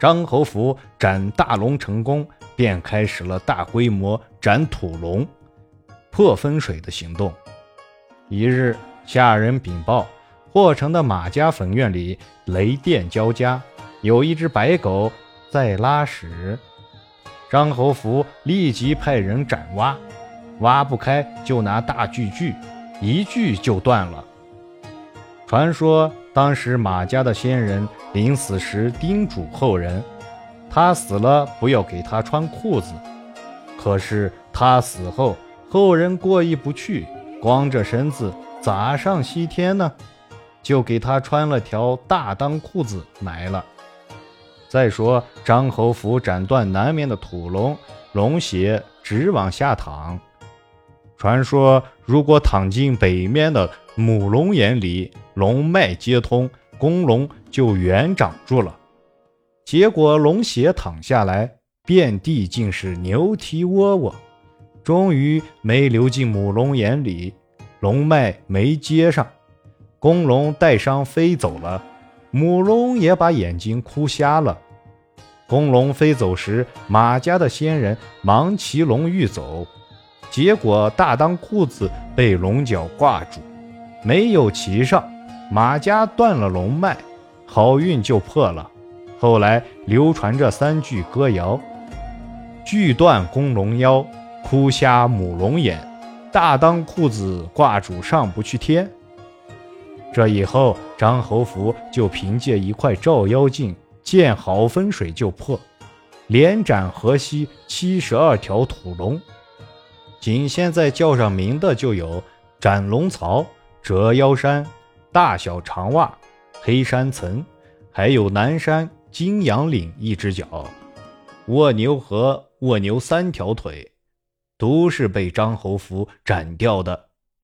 张侯福斩大龙成功，便开始了大规模斩土龙、破分水的行动。一日，下人禀报，霍城的马家坟院里雷电交加，有一只白狗在拉屎。张侯福立即派人斩挖，挖不开就拿大锯锯，一锯就断了。传说当时马家的先人临死时叮嘱后人，他死了不要给他穿裤子。可是他死后，后人过意不去，光着身子咋上西天呢？就给他穿了条大裆裤子埋了。再说张侯福斩断南面的土龙，龙血直往下淌。传说如果躺进北面的母龙眼里，龙脉接通，公龙就原长住了。结果龙血淌下来，遍地尽是牛蹄窝窝，终于没流进母龙眼里，龙脉没接上，公龙带伤飞走了，母龙也把眼睛哭瞎了。公龙飞走时，马家的先人忙骑龙欲走，结果大裆裤子被龙角挂住，没有骑上。马家断了龙脉，好运就破了。后来流传着三句歌谣：锯断公龙腰，哭瞎母龙眼，大裆裤子挂住上不去天。这以后，张侯福就凭借一块照妖镜，见好风水就破，连斩河西七十二条土龙。仅现在叫上名的就有斩龙槽、折腰山。大小长袜、黑山层，还有南山金阳岭一只脚，卧牛和卧牛三条腿，都是被张侯福斩掉的。